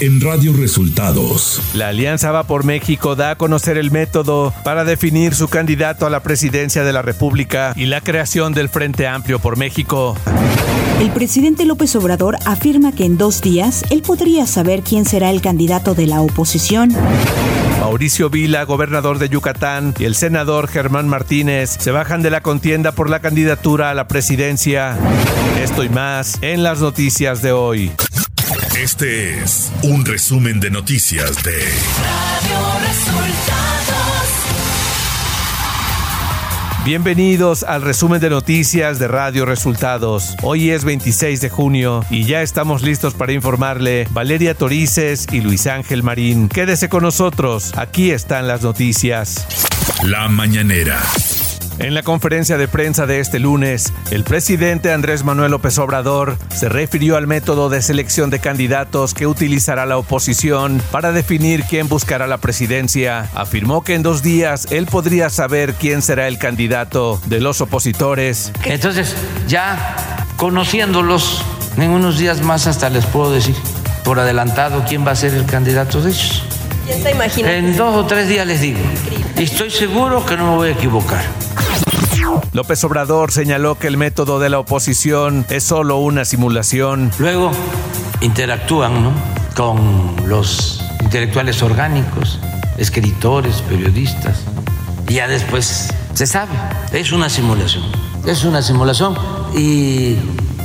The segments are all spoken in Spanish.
en Radio Resultados. La Alianza Va por México da a conocer el método para definir su candidato a la presidencia de la República y la creación del Frente Amplio por México. El presidente López Obrador afirma que en dos días él podría saber quién será el candidato de la oposición. Mauricio Vila, gobernador de Yucatán, y el senador Germán Martínez se bajan de la contienda por la candidatura a la presidencia. Esto y más en las noticias de hoy. Este es un resumen de noticias de Radio Resultados. Bienvenidos al resumen de noticias de Radio Resultados. Hoy es 26 de junio y ya estamos listos para informarle Valeria Torices y Luis Ángel Marín. Quédese con nosotros, aquí están las noticias. La mañanera. En la conferencia de prensa de este lunes, el presidente Andrés Manuel López Obrador se refirió al método de selección de candidatos que utilizará la oposición para definir quién buscará la presidencia. Afirmó que en dos días él podría saber quién será el candidato de los opositores. Entonces, ya conociéndolos, en unos días más hasta les puedo decir por adelantado quién va a ser el candidato de ellos. ¿Quién se imagina? En dos o tres días les digo. Y estoy seguro que no me voy a equivocar. López Obrador señaló que el método de la oposición es solo una simulación. Luego interactúan con los intelectuales orgánicos, escritores, periodistas, y ya después se sabe, es una simulación, es una simulación y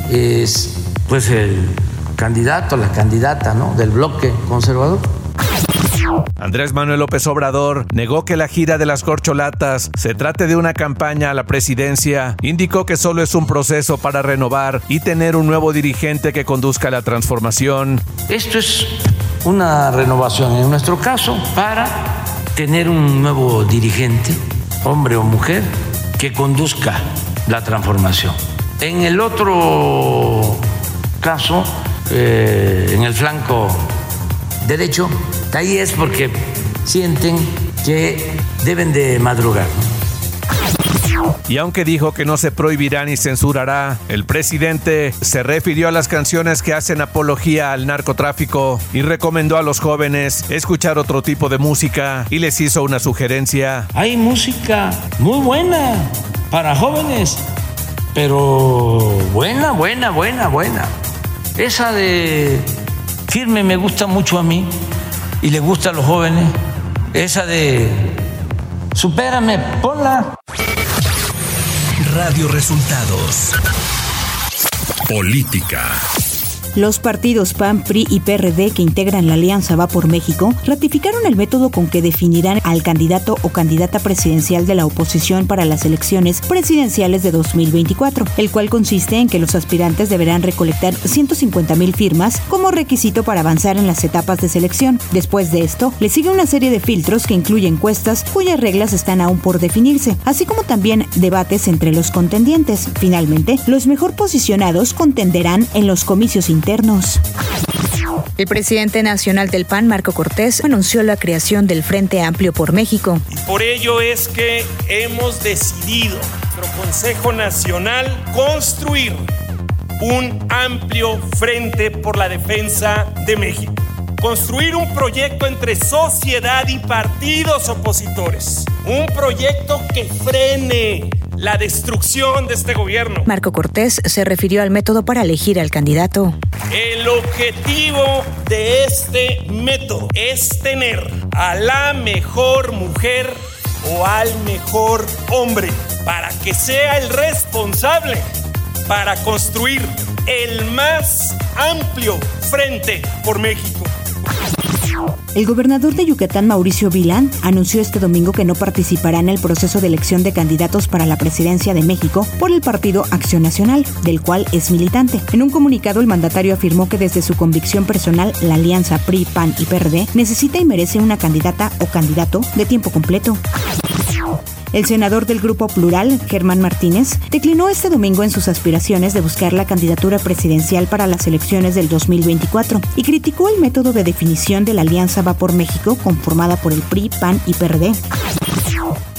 es pues el candidato, la candidata ¿no? del bloque conservador Andrés Manuel López Obrador negó que la gira de las corcholatas se trate de una campaña a la presidencia. Indicó que solo es un proceso para renovar y tener un nuevo dirigente que conduzca la transformación. Esto es una renovación, en nuestro caso, para tener un nuevo dirigente, hombre o mujer, que conduzca la transformación. En el otro caso, eh, en el flanco derecho, ahí es porque sienten que deben de madrugar. Y aunque dijo que no se prohibirá ni censurará, el presidente se refirió a las canciones que hacen apología al narcotráfico y recomendó a los jóvenes escuchar otro tipo de música y les hizo una sugerencia. Hay música muy buena para jóvenes, pero buena, buena, buena, buena. Esa de firme me gusta mucho a mí y le gusta a los jóvenes. Esa de supérame, ponla. Radio Resultados. Política. Los partidos PAN, PRI y PRD que integran la Alianza Va por México ratificaron el método con que definirán al candidato o candidata presidencial de la oposición para las elecciones presidenciales de 2024, el cual consiste en que los aspirantes deberán recolectar 150 mil firmas como requisito para avanzar en las etapas de selección. Después de esto, le sigue una serie de filtros que incluyen encuestas cuyas reglas están aún por definirse, así como también debates entre los contendientes. Finalmente, los mejor posicionados contenderán en los comicios internos el presidente nacional del PAN, Marco Cortés, anunció la creación del Frente Amplio por México. por ello es que hemos decidido, nuestro Consejo Nacional, construir un amplio frente por la defensa de México. Construir un proyecto entre sociedad y partidos opositores. Un proyecto que frene la destrucción de este gobierno. Marco Cortés se refirió al método para elegir al candidato. El objetivo de este método es tener a la mejor mujer o al mejor hombre para que sea el responsable para construir el más amplio frente por México. El gobernador de Yucatán, Mauricio Vilán, anunció este domingo que no participará en el proceso de elección de candidatos para la presidencia de México por el Partido Acción Nacional, del cual es militante. En un comunicado, el mandatario afirmó que desde su convicción personal, la alianza PRI, PAN y PRD necesita y merece una candidata o candidato de tiempo completo. El senador del Grupo Plural, Germán Martínez, declinó este domingo en sus aspiraciones de buscar la candidatura presidencial para las elecciones del 2024 y criticó el método de definición de la Alianza Va por México conformada por el PRI, PAN y PRD.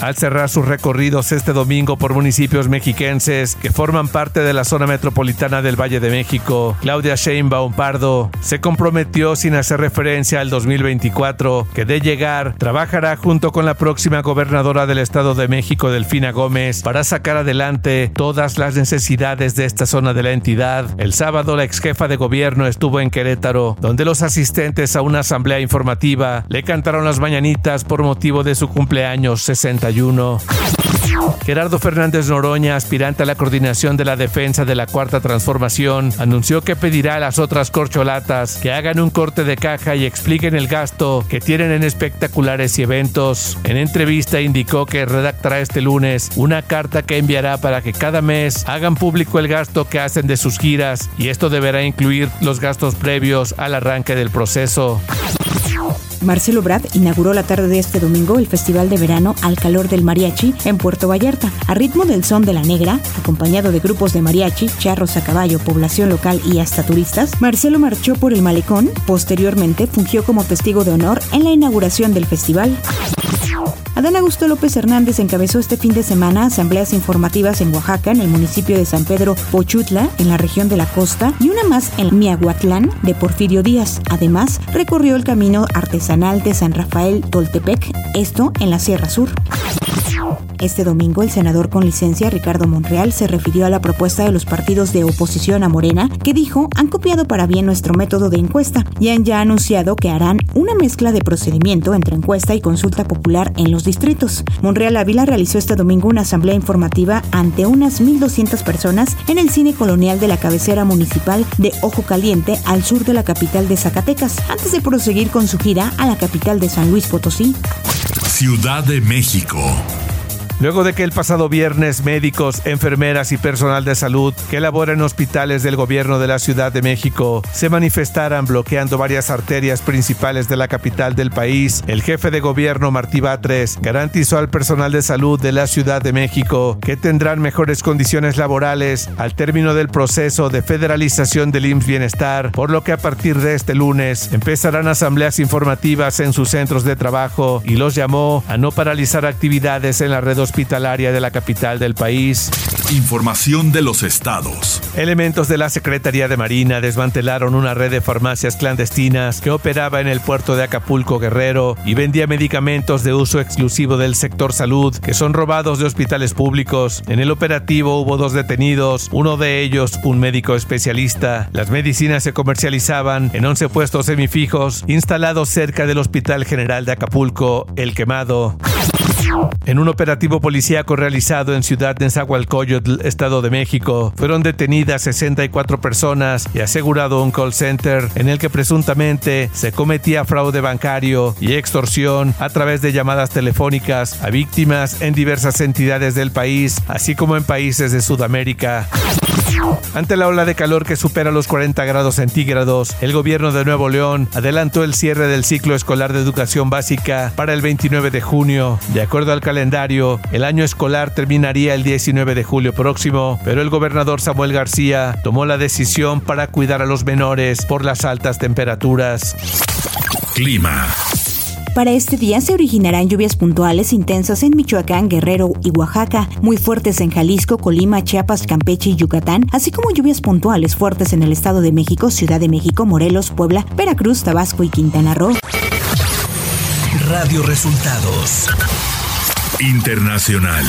Al cerrar sus recorridos este domingo por municipios mexiquenses que forman parte de la zona metropolitana del Valle de México, Claudia Sheinbaum Pardo se comprometió sin hacer referencia al 2024 que de llegar trabajará junto con la próxima gobernadora del Estado de México, Delfina Gómez, para sacar adelante todas las necesidades de esta zona de la entidad. El sábado la ex jefa de gobierno estuvo en Querétaro, donde los asistentes a una asamblea informativa le cantaron las mañanitas por motivo de su cumpleaños 61. Gerardo Fernández Noroña, aspirante a la coordinación de la defensa de la Cuarta Transformación, anunció que pedirá a las otras corcholatas que hagan un corte de caja y expliquen el gasto que tienen en espectaculares y eventos. En entrevista indicó que redactará este lunes una carta que enviará para que cada mes hagan público el gasto que hacen de sus giras y esto deberá incluir los gastos previos al arranque del proceso. Marcelo Brad inauguró la tarde de este domingo el Festival de Verano al Calor del Mariachi en Puerto Vallarta, a ritmo del son de la negra, acompañado de grupos de mariachi, charros a caballo, población local y hasta turistas. Marcelo marchó por el malecón, posteriormente fungió como testigo de honor en la inauguración del festival. Adán Augusto López Hernández encabezó este fin de semana asambleas informativas en Oaxaca, en el municipio de San Pedro Pochutla, en la región de la costa, y una más en Miahuatlán de Porfirio Díaz. Además, recorrió el camino artesanal de San Rafael Toltepec, esto en la Sierra Sur. Este domingo, el senador con licencia Ricardo Monreal se refirió a la propuesta de los partidos de oposición a Morena, que dijo han copiado para bien nuestro método de encuesta y han ya anunciado que harán una mezcla de procedimiento entre encuesta y consulta popular en los distritos. Monreal Ávila realizó este domingo una asamblea informativa ante unas 1.200 personas en el cine colonial de la cabecera municipal de Ojo Caliente, al sur de la capital de Zacatecas, antes de proseguir con su gira a la capital de San Luis Potosí. Ciudad de México. Luego de que el pasado viernes médicos, enfermeras y personal de salud que labora en hospitales del gobierno de la Ciudad de México se manifestaran bloqueando varias arterias principales de la capital del país, el jefe de gobierno Martí Batres garantizó al personal de salud de la Ciudad de México que tendrán mejores condiciones laborales al término del proceso de federalización del IMSS Bienestar, por lo que a partir de este lunes empezarán asambleas informativas en sus centros de trabajo y los llamó a no paralizar actividades en la red hospitalaria de la capital del país. Información de los estados. Elementos de la Secretaría de Marina desmantelaron una red de farmacias clandestinas que operaba en el puerto de Acapulco Guerrero y vendía medicamentos de uso exclusivo del sector salud que son robados de hospitales públicos. En el operativo hubo dos detenidos, uno de ellos un médico especialista. Las medicinas se comercializaban en 11 puestos semifijos instalados cerca del Hospital General de Acapulco, El Quemado. En un operativo policíaco realizado en Ciudad de Nezahualcóyotl, Estado de México, fueron detenidas 64 personas y asegurado un call center en el que presuntamente se cometía fraude bancario y extorsión a través de llamadas telefónicas a víctimas en diversas entidades del país, así como en países de Sudamérica. Ante la ola de calor que supera los 40 grados centígrados, el gobierno de Nuevo León adelantó el cierre del ciclo escolar de educación básica para el 29 de junio. De acuerdo al calendario, el año escolar terminaría el 19 de julio próximo, pero el gobernador Samuel García tomó la decisión para cuidar a los menores por las altas temperaturas. Clima. Para este día se originarán lluvias puntuales intensas en Michoacán, Guerrero y Oaxaca, muy fuertes en Jalisco, Colima, Chiapas, Campeche y Yucatán, así como lluvias puntuales fuertes en el Estado de México, Ciudad de México, Morelos, Puebla, Veracruz, Tabasco y Quintana Roo. Radio Resultados. Internacional.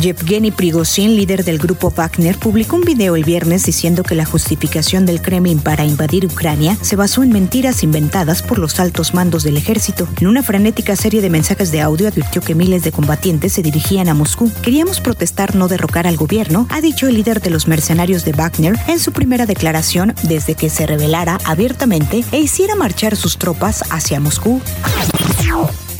Yevgeny Prigozhin, líder del grupo Wagner, publicó un video el viernes diciendo que la justificación del Kremlin para invadir Ucrania se basó en mentiras inventadas por los altos mandos del ejército. En una frenética serie de mensajes de audio advirtió que miles de combatientes se dirigían a Moscú. Queríamos protestar no derrocar al gobierno, ha dicho el líder de los mercenarios de Wagner en su primera declaración desde que se revelara abiertamente e hiciera marchar sus tropas hacia Moscú.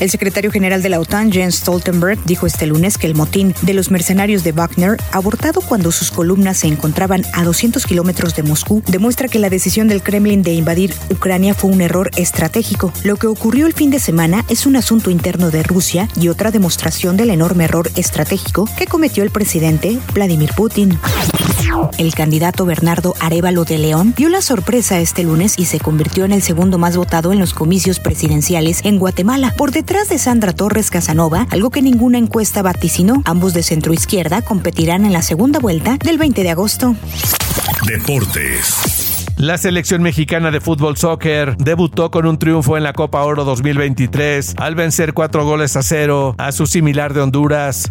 El secretario general de la OTAN, Jens Stoltenberg, dijo este lunes que el motín de los mercenarios de Wagner, abortado cuando sus columnas se encontraban a 200 kilómetros de Moscú, demuestra que la decisión del Kremlin de invadir Ucrania fue un error estratégico. Lo que ocurrió el fin de semana es un asunto interno de Rusia y otra demostración del enorme error estratégico que cometió el presidente Vladimir Putin. El candidato Bernardo Arevalo de León dio la sorpresa este lunes y se convirtió en el segundo más votado en los comicios presidenciales en Guatemala, por detrás de Sandra Torres Casanova, algo que ninguna encuesta vaticinó. Ambos de centro izquierda competirán en la segunda vuelta del 20 de agosto. Deportes. La selección mexicana de fútbol soccer debutó con un triunfo en la Copa Oro 2023 al vencer cuatro goles a cero a su similar de Honduras.